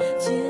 欢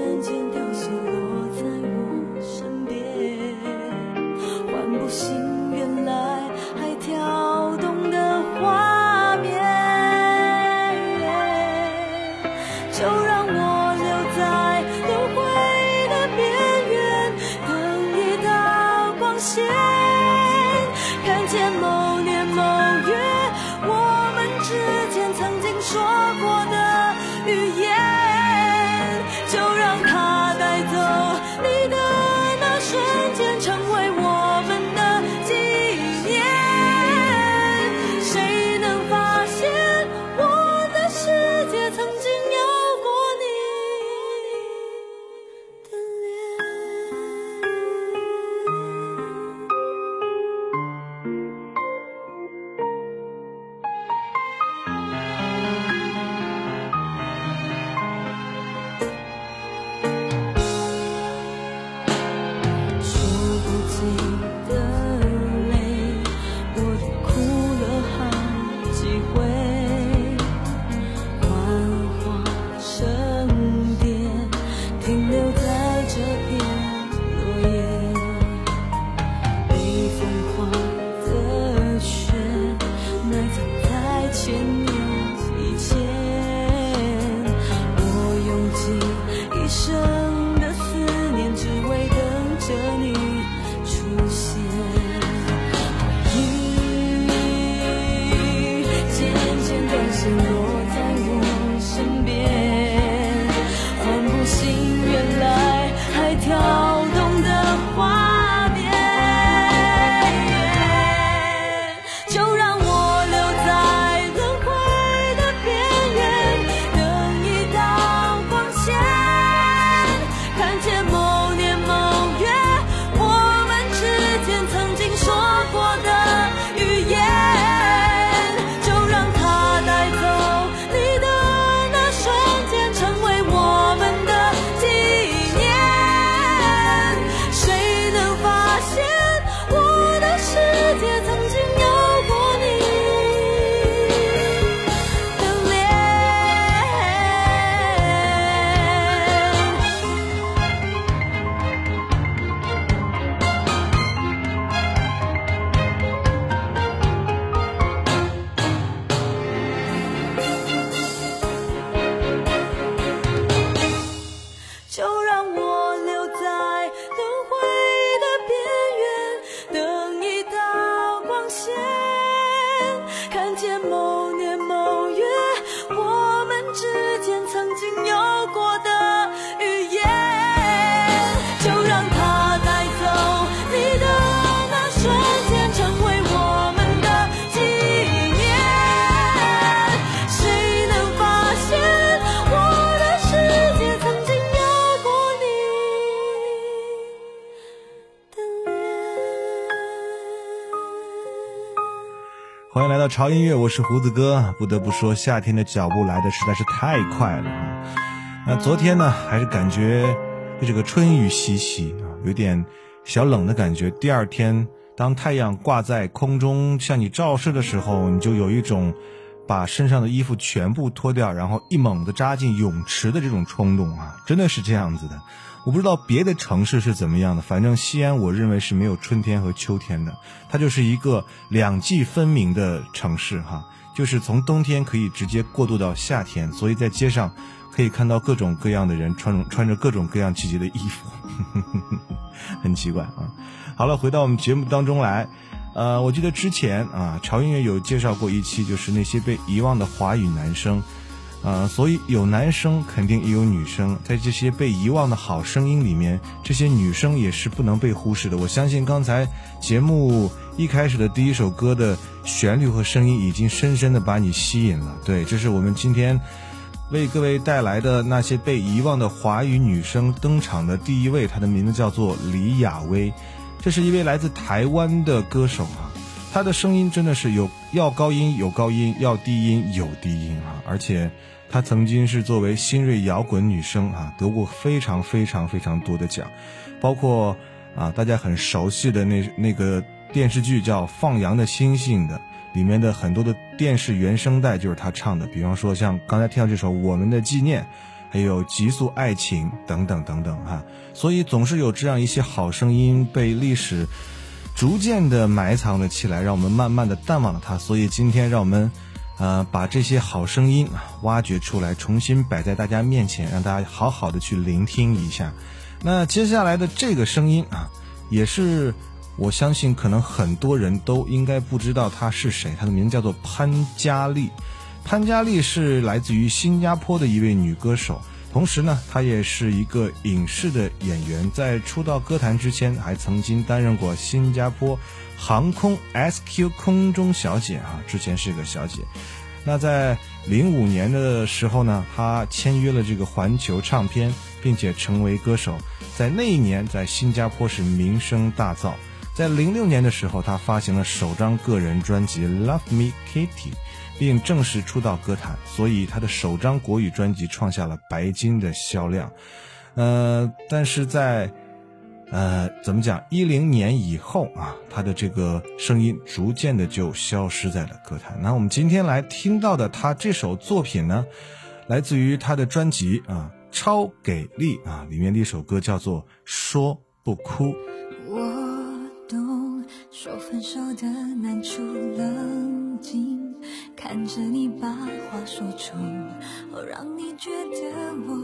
潮音乐，我是胡子哥。不得不说，夏天的脚步来的实在是太快了啊！那昨天呢，还是感觉被这个春雨洗洗啊，有点小冷的感觉。第二天当太阳挂在空中向你照射的时候，你就有一种把身上的衣服全部脱掉，然后一猛子扎进泳池的这种冲动啊，真的是这样子的。我不知道别的城市是怎么样的，反正西安我认为是没有春天和秋天的，它就是一个两季分明的城市哈，就是从冬天可以直接过渡到夏天，所以在街上可以看到各种各样的人穿穿着各种各样季节的衣服，很奇怪啊。好了，回到我们节目当中来，呃，我记得之前啊，潮音乐有介绍过一期，就是那些被遗忘的华语男生。啊，所以有男生肯定也有女生，在这些被遗忘的好声音里面，这些女生也是不能被忽视的。我相信刚才节目一开始的第一首歌的旋律和声音已经深深的把你吸引了。对，这是我们今天为各位带来的那些被遗忘的华语女生登场的第一位，她的名字叫做李雅薇，这是一位来自台湾的歌手啊，他的声音真的是有要高音有高音，要低音有低音啊，而且。他曾经是作为新锐摇滚女生啊，得过非常非常非常多的奖，包括啊大家很熟悉的那那个电视剧叫《放羊的星星》的里面的很多的电视原声带就是他唱的，比方说像刚才听到这首《我们的纪念》，还有《极速爱情》等等等等哈，所以总是有这样一些好声音被历史逐渐的埋藏了起来，让我们慢慢的淡忘了它。所以今天让我们。呃，把这些好声音挖掘出来，重新摆在大家面前，让大家好好的去聆听一下。那接下来的这个声音啊，也是我相信可能很多人都应该不知道他是谁，他的名字叫做潘嘉丽。潘嘉丽是来自于新加坡的一位女歌手，同时呢，她也是一个影视的演员。在出道歌坛之前，还曾经担任过新加坡。航空 SQ 空中小姐啊，之前是个小姐。那在零五年的时候呢，她签约了这个环球唱片，并且成为歌手。在那一年，在新加坡是名声大噪。在零六年的时候，她发行了首张个人专辑《Love Me Kitty》，并正式出道歌坛。所以他的首张国语专辑创下了白金的销量。呃，但是在呃，怎么讲？一零年以后啊，他的这个声音逐渐的就消失在了歌坛。那我们今天来听到的他这首作品呢，来自于他的专辑啊《超给力》啊里面的一首歌叫做《说不哭》。我懂，说分手的难处，冷静看着你把话说出，让你觉得我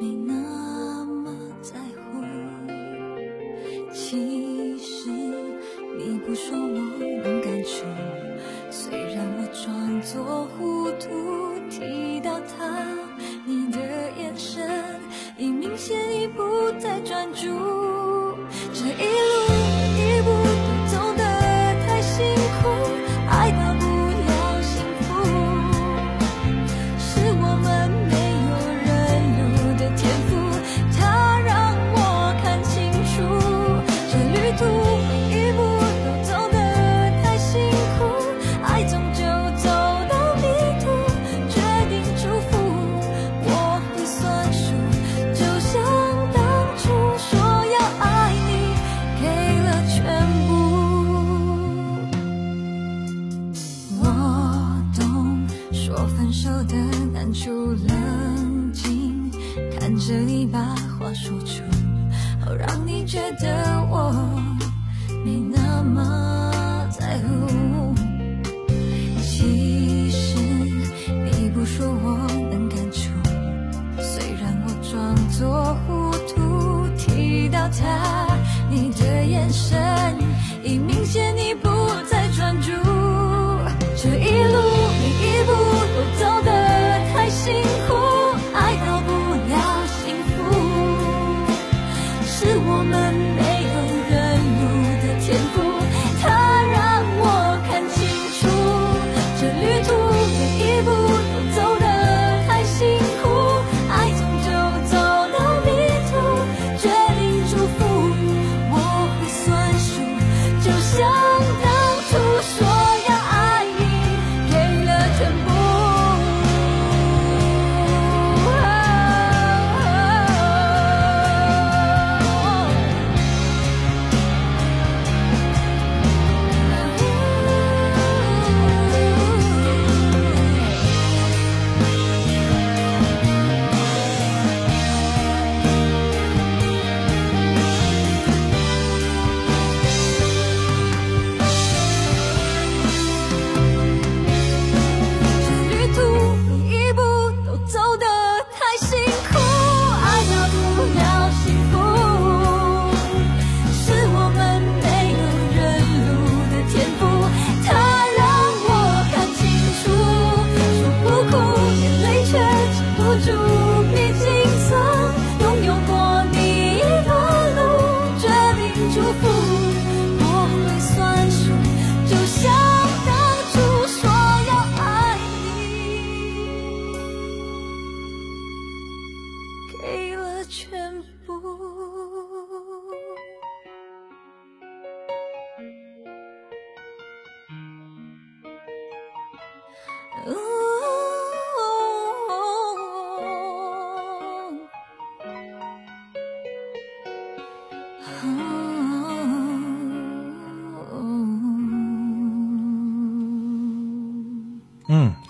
没那么在乎。其实你不说我能感触，虽然我装作糊涂。提到他，你的眼神已明显已不再专注。这一路一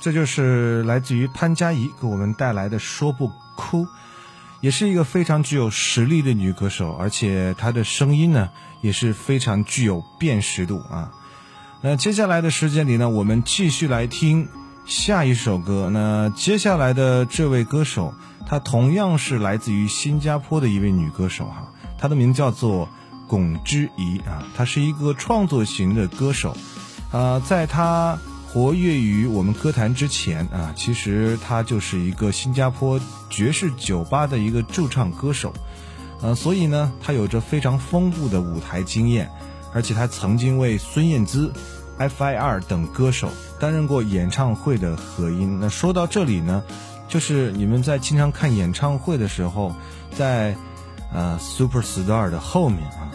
这就是来自于潘佳怡给我们带来的《说不哭》，也是一个非常具有实力的女歌手，而且她的声音呢也是非常具有辨识度啊。那接下来的时间里呢，我们继续来听下一首歌。那接下来的这位歌手，她同样是来自于新加坡的一位女歌手哈，她的名叫做龚之怡啊，她是一个创作型的歌手，啊，在她。活跃于我们歌坛之前啊，其实他就是一个新加坡爵士酒吧的一个驻唱歌手，呃，所以呢，他有着非常丰富的舞台经验，而且他曾经为孙燕姿、F.I.R 等歌手担任过演唱会的和音。那说到这里呢，就是你们在经常看演唱会的时候，在呃 Super Star 的后面啊，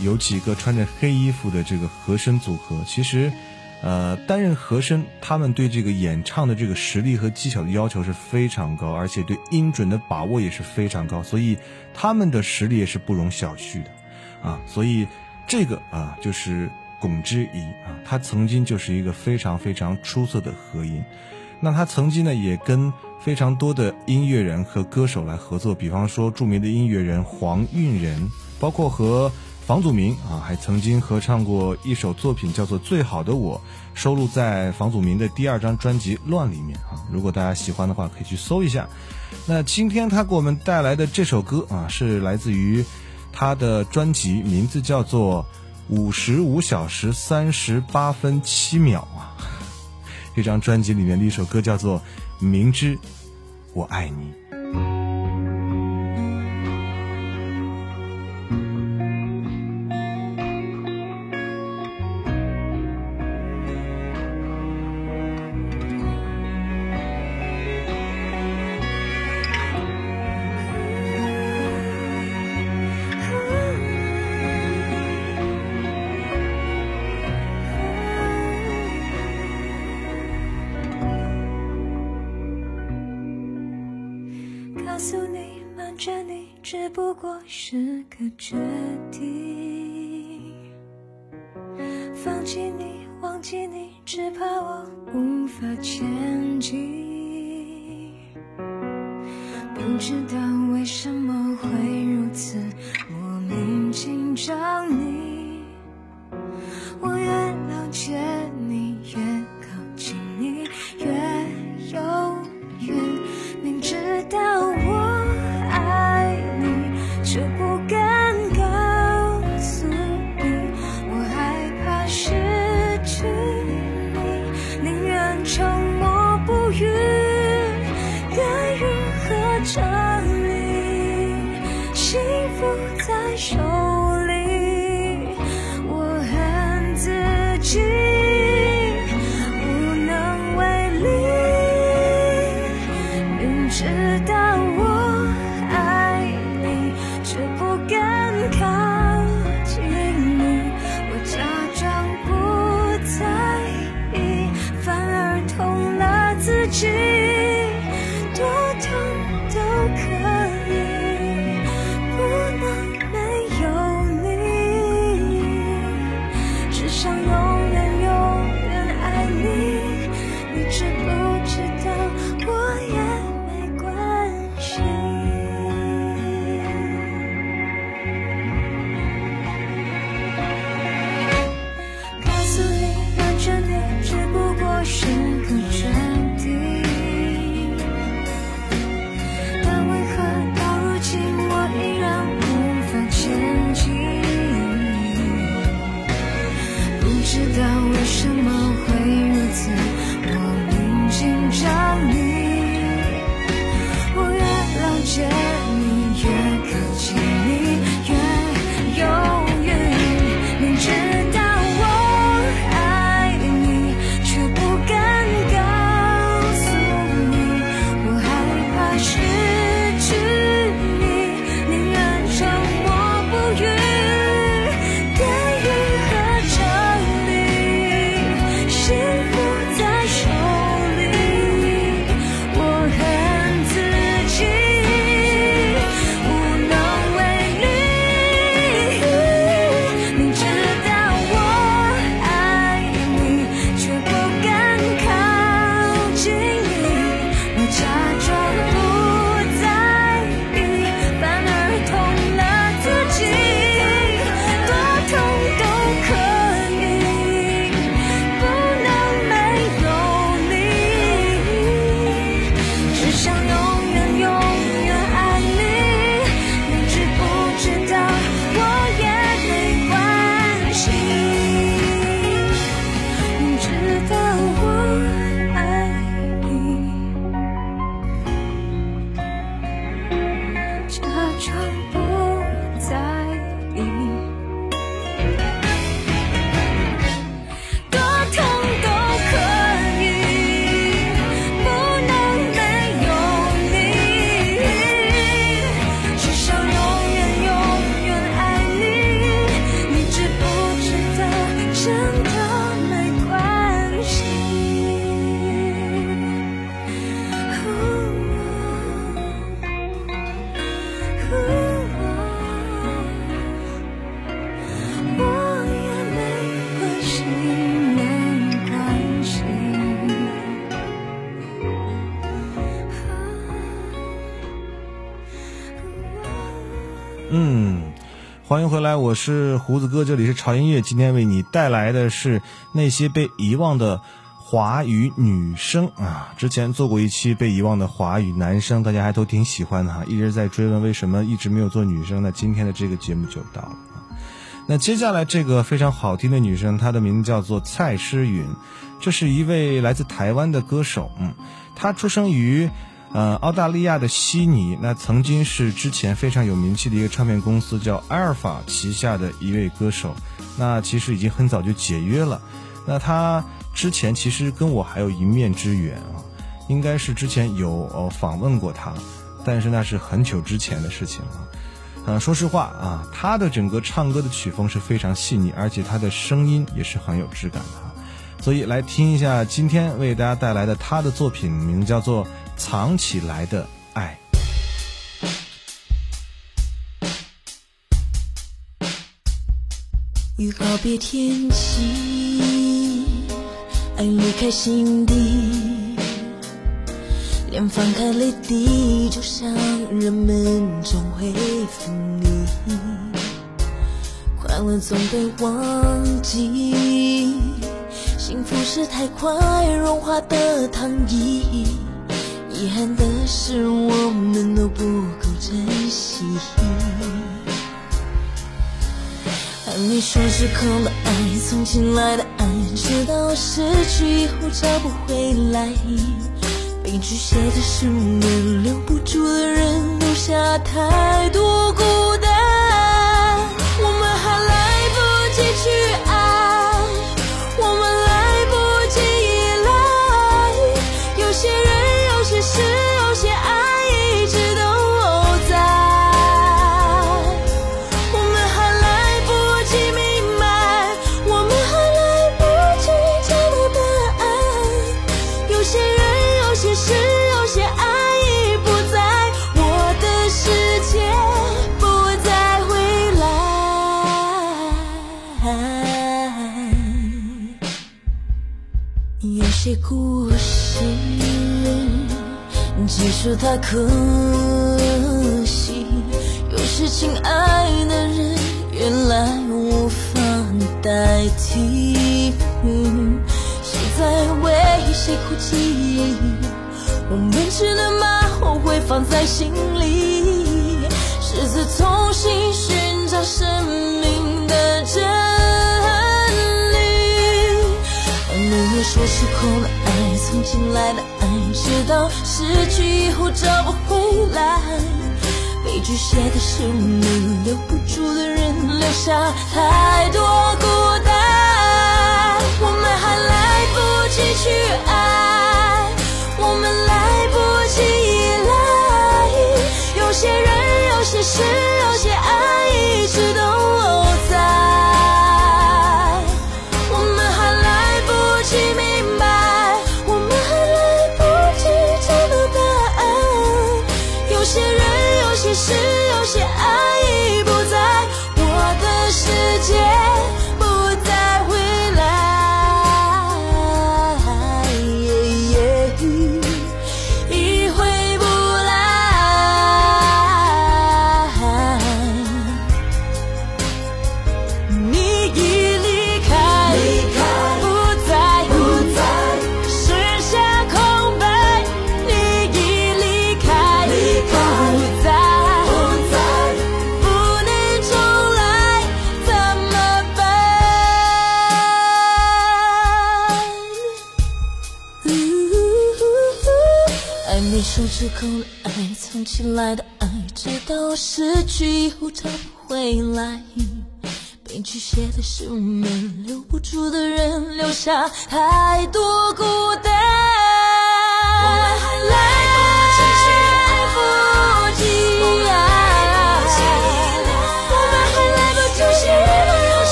有几个穿着黑衣服的这个和声组合，其实。呃，担任和声，他们对这个演唱的这个实力和技巧的要求是非常高，而且对音准的把握也是非常高，所以他们的实力也是不容小觑的，啊，所以这个啊就是龚之仪啊，他曾经就是一个非常非常出色的和音，那他曾经呢也跟非常多的音乐人和歌手来合作，比方说著名的音乐人黄韵仁，包括和。房祖名啊，还曾经合唱过一首作品，叫做《最好的我》，收录在房祖名的第二张专辑《乱》里面啊。如果大家喜欢的话，可以去搜一下。那今天他给我们带来的这首歌啊，是来自于他的专辑，名字叫做《五十五小时三十八分七秒》啊。这张专辑里面的一首歌叫做《明知我爱你》。这里幸福在手欢迎回来，我是胡子哥，这里是潮音乐。今天为你带来的是那些被遗忘的华语女生啊。之前做过一期被遗忘的华语男生，大家还都挺喜欢的哈，一直在追问为什么一直没有做女生。那今天的这个节目就到了。那接下来这个非常好听的女生，她的名字叫做蔡诗芸，这是一位来自台湾的歌手。嗯，她出生于。呃，澳大利亚的悉尼，那曾经是之前非常有名气的一个唱片公司叫阿尔法旗下的一位歌手，那其实已经很早就解约了。那他之前其实跟我还有一面之缘啊，应该是之前有呃访问过他，但是那是很久之前的事情了。呃，说实话啊，他的整个唱歌的曲风是非常细腻，而且他的声音也是很有质感的，所以来听一下今天为大家带来的他的作品，名叫做。藏起来的爱。欲告别天气，爱离开心底，连放开泪滴，就像人们总会分离。快乐总被忘记，幸福是太快融化的糖衣。遗憾的是，我们都不够珍惜。还没说出口的爱，从前来的爱，直到失去以后找不回来。悲剧写的书面，留不住的人，留下太多孤太可惜。有些亲爱的人，原来无法代替。谁在为谁哭泣？我们只能把后悔放在心里，试着重新寻找生命的真理。没有说出口的爱，从前来的爱，直到失去以后找不回来。悲剧写的是你，留不住的人，留下太多孤单。我们还来不及去爱，我们来不及依赖。有些人，有些事，有些爱，一直都。起来的爱，直到失去以后找不回来。被拒写的书面，留不住的人，留下太多孤单。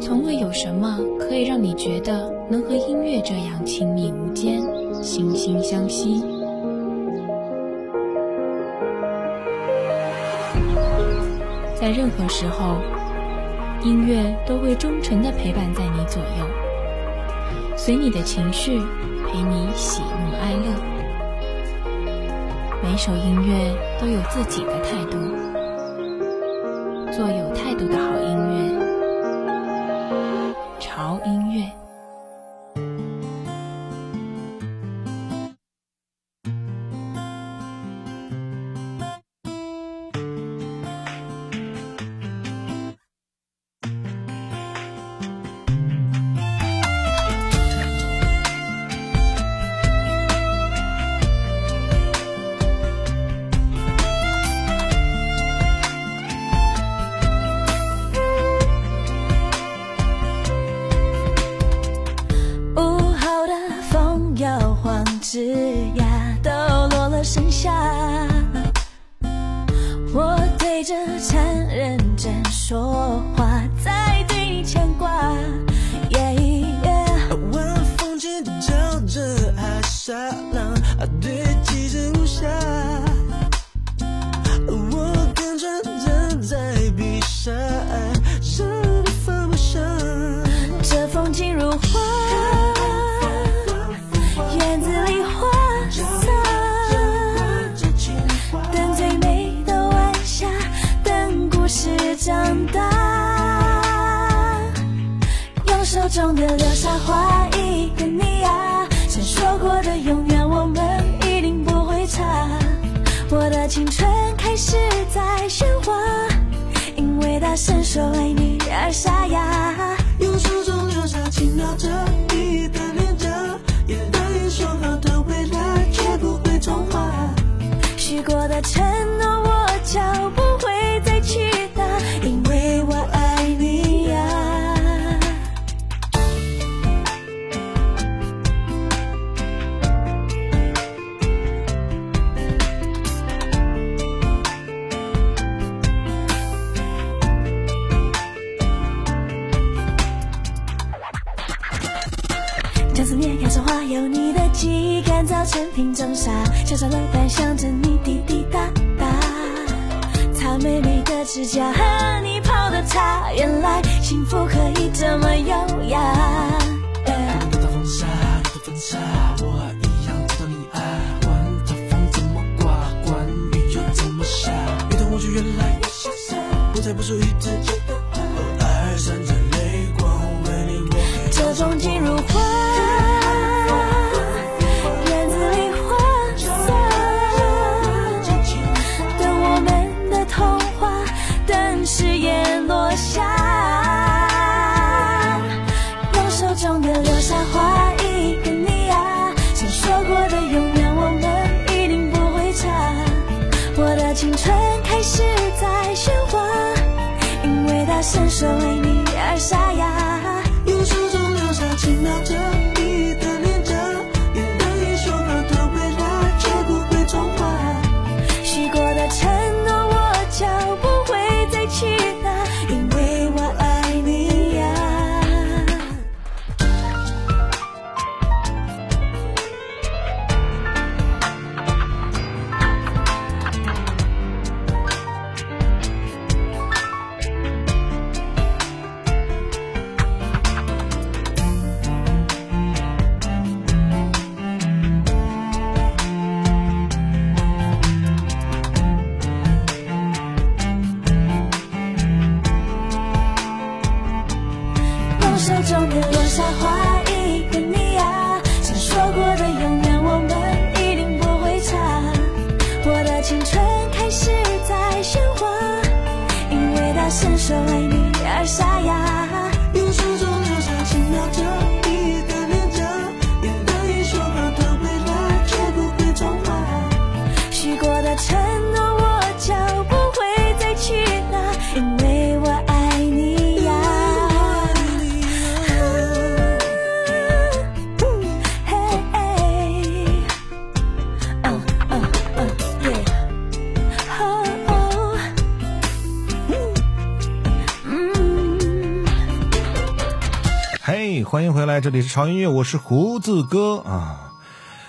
从未有什么可以让你觉得能和音乐这样亲密无间、惺惺相惜。在任何时候，音乐都会忠诚地陪伴在你左右，随你的情绪，陪你喜怒哀乐。每首音乐都有自己的态度，青春开始在喧哗，因为大声说爱你而沙哑。用手中流沙轻描着燥成瓶中沙，小小的蛋想着你滴滴答答，擦美丽的指甲和你泡的茶，原来幸福可以这么优雅。你的风沙，你的风沙，我一样知道你爱。管他风怎么刮，管雨又怎么下，一头我就越来越潇洒，不再不属于自己这里是潮音乐，我是胡子哥啊。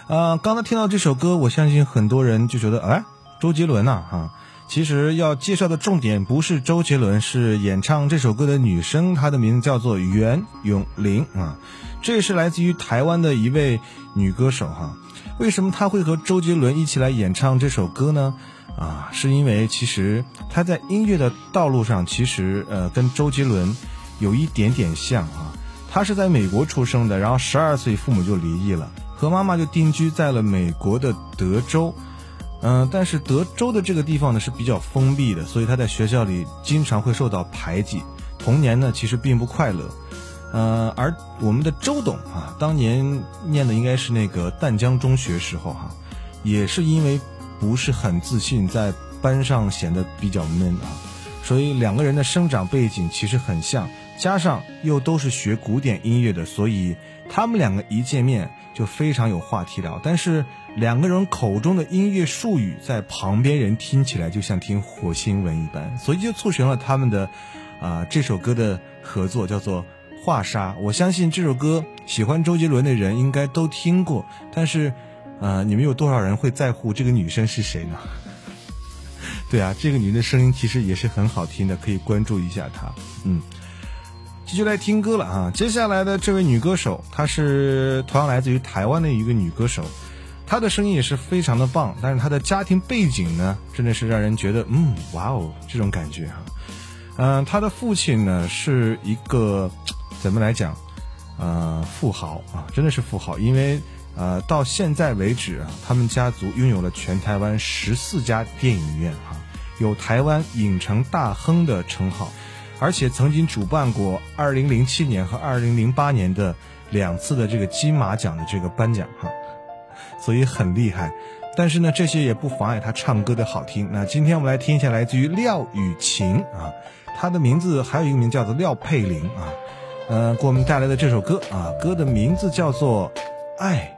啊，刚才听到这首歌，我相信很多人就觉得，哎，周杰伦呐，哈。其实要介绍的重点不是周杰伦，是演唱这首歌的女生，她的名字叫做袁咏琳啊。这是来自于台湾的一位女歌手哈。为什么她会和周杰伦一起来演唱这首歌呢？啊，是因为其实她在音乐的道路上，其实呃跟周杰伦有一点点像啊。他是在美国出生的，然后十二岁父母就离异了，和妈妈就定居在了美国的德州。嗯，但是德州的这个地方呢是比较封闭的，所以他在学校里经常会受到排挤，童年呢其实并不快乐。呃，而我们的周董啊，当年念的应该是那个淡江中学时候哈，也是因为不是很自信，在班上显得比较闷啊，所以两个人的生长背景其实很像，加上又都是学古典音乐的，所以他们两个一见面就非常有话题聊，但是。两个人口中的音乐术语，在旁边人听起来就像听火星文一般，所以就促成了他们的，啊这首歌的合作，叫做《画沙》。我相信这首歌喜欢周杰伦的人应该都听过，但是，呃，你们有多少人会在乎这个女生是谁呢？对啊，这个女人的声音其实也是很好听的，可以关注一下她。嗯，继续来听歌了啊！接下来的这位女歌手，她是同样来自于台湾的一个女歌手。她的声音也是非常的棒，但是她的家庭背景呢，真的是让人觉得，嗯，哇哦，这种感觉哈。嗯，他的父亲呢是一个怎么来讲，呃，富豪啊，真的是富豪，因为呃，到现在为止啊，他们家族拥有了全台湾十四家电影院哈，有台湾影城大亨的称号，而且曾经主办过二零零七年和二零零八年的两次的这个金马奖的这个颁奖哈。所以很厉害，但是呢，这些也不妨碍他唱歌的好听。那今天我们来听一下来自于廖雨晴啊，她的名字还有一个名叫做廖佩玲啊，呃，给我们带来的这首歌啊，歌的名字叫做《爱》。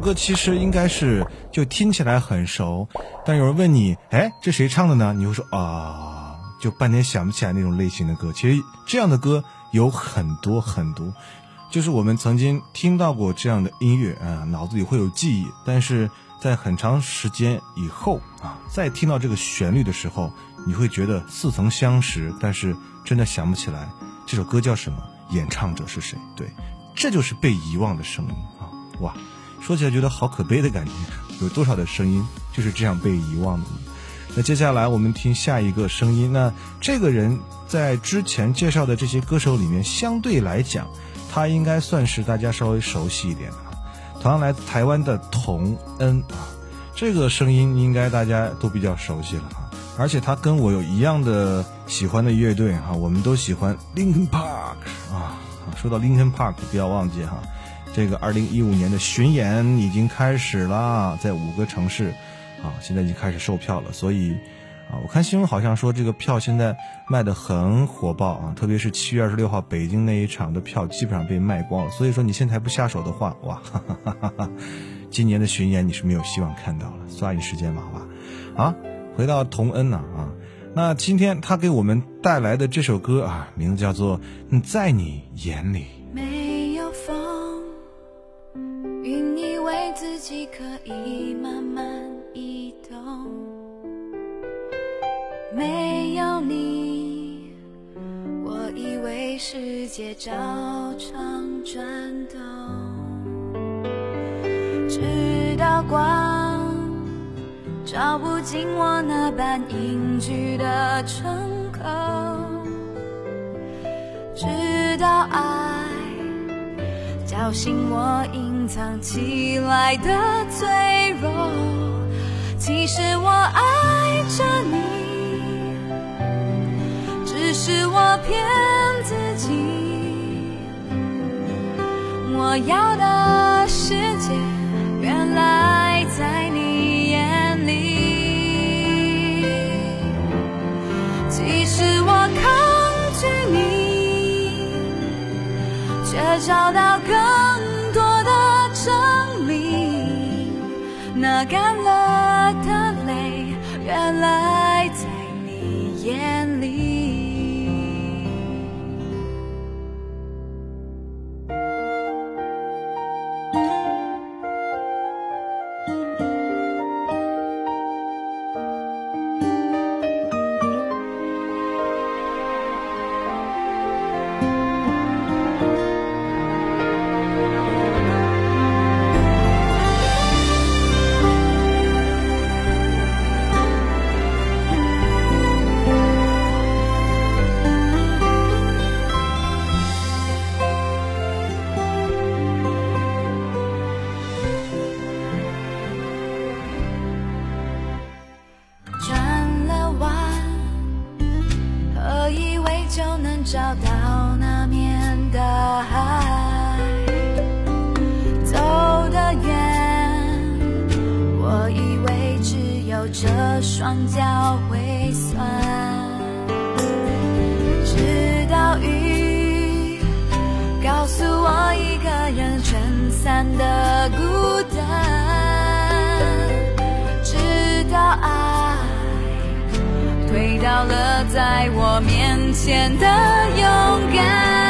歌其实应该是就听起来很熟，但有人问你，哎，这谁唱的呢？你会说啊，就半天想不起来那种类型的歌。其实这样的歌有很多很多，就是我们曾经听到过这样的音乐啊，脑子里会有记忆，但是在很长时间以后啊，再听到这个旋律的时候，你会觉得似曾相识，但是真的想不起来这首歌叫什么，演唱者是谁。对。这就是被遗忘的声音啊！哇，说起来觉得好可悲的感觉。有多少的声音就是这样被遗忘的？那接下来我们听下一个声音。那这个人在之前介绍的这些歌手里面，相对来讲，他应该算是大家稍微熟悉一点的。同样来自台湾的童恩啊，这个声音应该大家都比较熟悉了啊。而且他跟我有一样的喜欢的乐队哈，我们都喜欢 Linkin Park 啊。说到 Linkin Park，不要忘记哈，这个二零一五年的巡演已经开始了，在五个城市，啊，现在已经开始售票了。所以，啊，我看新闻好像说这个票现在卖的很火爆啊，特别是七月二十六号北京那一场的票基本上被卖光了。所以说你现在还不下手的话，哇，哈哈哈哈今年的巡演你是没有希望看到了，抓紧时间吧，好吧？啊，回到童恩呐，啊。那今天他给我们带来的这首歌啊，名字叫做《在你眼里》。己可以慢慢移动；没有你，我以为世界照常转动。直到光。照不进我那般隐居的窗口，直到爱叫醒我隐藏起来的脆弱。其实我爱着你，只是我骗自己。我要的世界，原来在你眼里。即使我抗拒你。却找到更多的证明，那干了的泪，原来在你眼里。在我面前的勇敢。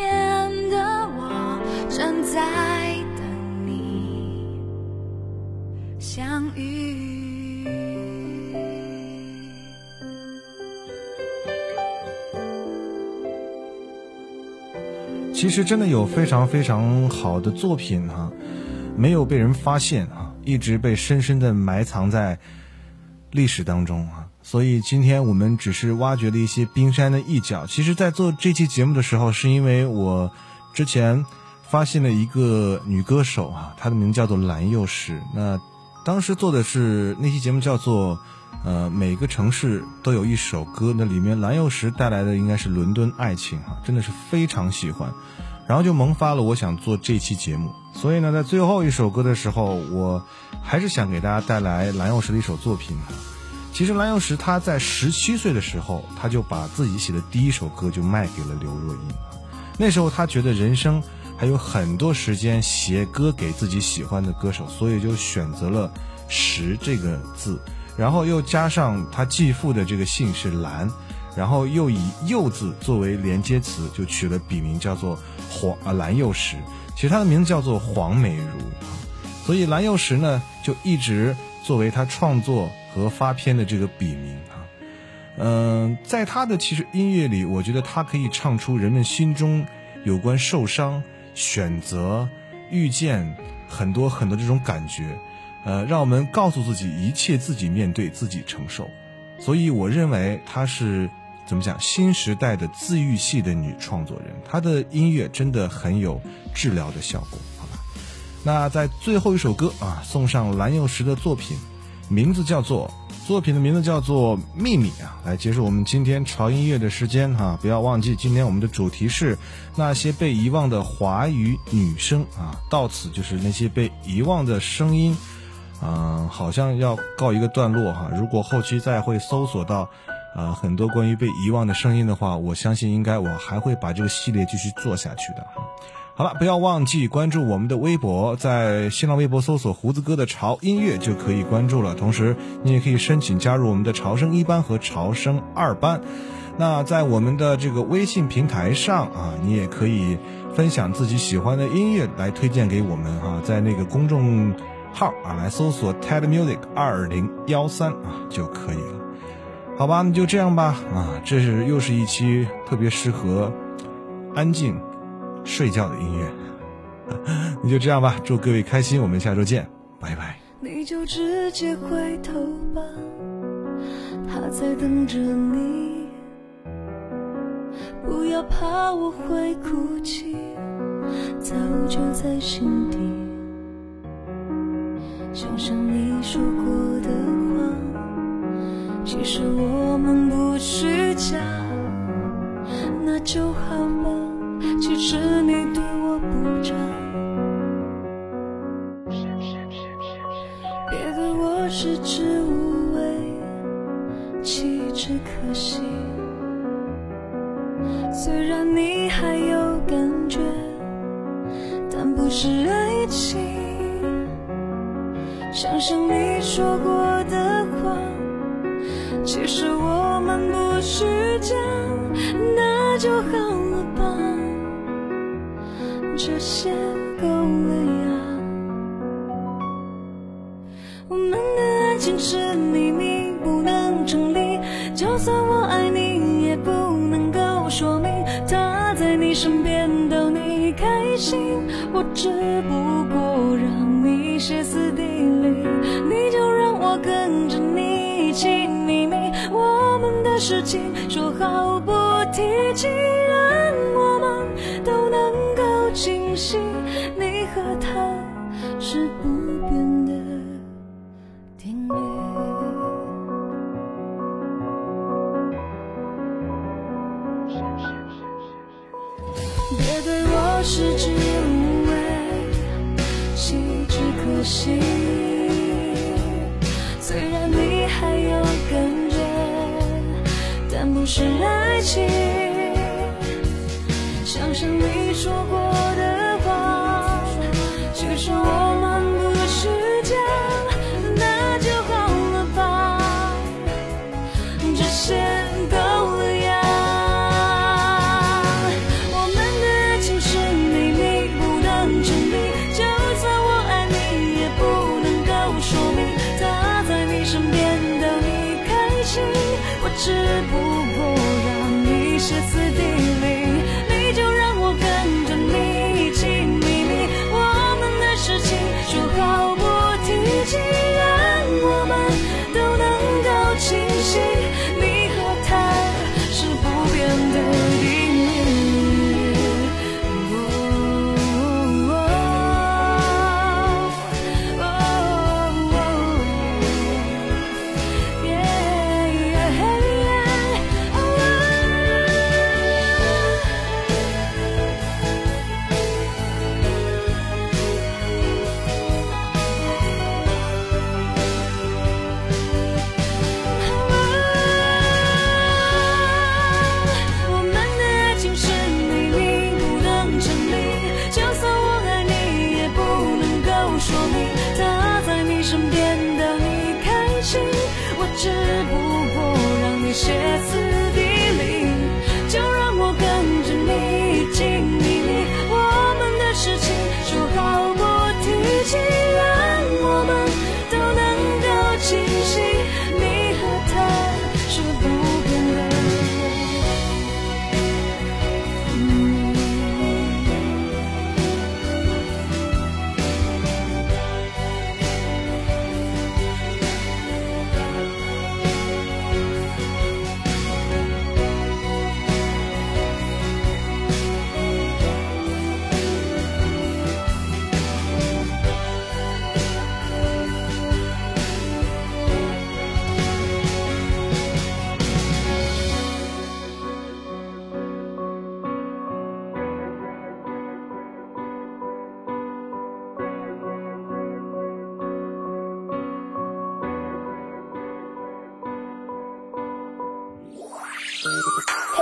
天的我正在等你相遇。其实真的有非常非常好的作品啊没有被人发现啊一直被深深的埋藏在历史当中啊。所以今天我们只是挖掘了一些冰山的一角。其实，在做这期节目的时候，是因为我之前发现了一个女歌手啊，她的名叫做蓝又时。那当时做的是那期节目叫做。呃，每个城市都有一首歌，那里面蓝又时带来的应该是《伦敦爱情》哈，真的是非常喜欢，然后就萌发了我想做这期节目。所以呢，在最后一首歌的时候，我还是想给大家带来蓝又时的一首作品。其实蓝又时他在十七岁的时候，他就把自己写的第一首歌就卖给了刘若英。那时候他觉得人生还有很多时间写歌给自己喜欢的歌手，所以就选择了“时”这个字。然后又加上他继父的这个姓是蓝，然后又以幼字作为连接词，就取了笔名叫做黄啊蓝又时。其实他的名字叫做黄美如，所以蓝又时呢就一直作为他创作和发片的这个笔名啊。嗯，在他的其实音乐里，我觉得他可以唱出人们心中有关受伤、选择、遇见很多很多这种感觉。呃，让我们告诉自己，一切自己面对，自己承受。所以，我认为她是怎么讲？新时代的自愈系的女创作人，她的音乐真的很有治疗的效果，好吧？那在最后一首歌啊，送上蓝又时的作品，名字叫做作品的名字叫做《秘密》啊，来结束我们今天潮音乐的时间哈。不要忘记，今天我们的主题是那些被遗忘的华语女声啊，到此就是那些被遗忘的声音。嗯，好像要告一个段落哈。如果后期再会搜索到，呃，很多关于被遗忘的声音的话，我相信应该我还会把这个系列继续做下去的。好了，不要忘记关注我们的微博，在新浪微博搜索“胡子哥的潮音乐”就可以关注了。同时，你也可以申请加入我们的潮声一班和潮声二班。那在我们的这个微信平台上啊，你也可以分享自己喜欢的音乐来推荐给我们啊，在那个公众。号啊，来搜索 TED Music 二零幺三啊就可以了，好吧，那就这样吧啊，这是又是一期特别适合安静睡觉的音乐，那就这样吧，祝各位开心，我们下周见，拜拜。你就直接回头吧，他在等着你，不要怕我会哭泣，早就在心底。想想你说过的话，其实我们不虚假，那就好吧。其实你对我不差，别对我食之无味，弃之可惜。虽然你还有感觉，但不是爱情。想想你说过的话，其实我们不虚假，那就好，这些够了呀。我们的爱情是秘密，不能成立，就算我爱你，也不能够说明他在你身边逗你开心，我只不过让你歇斯底里。你就让我跟着你一起秘密，我们的事情说好不提起，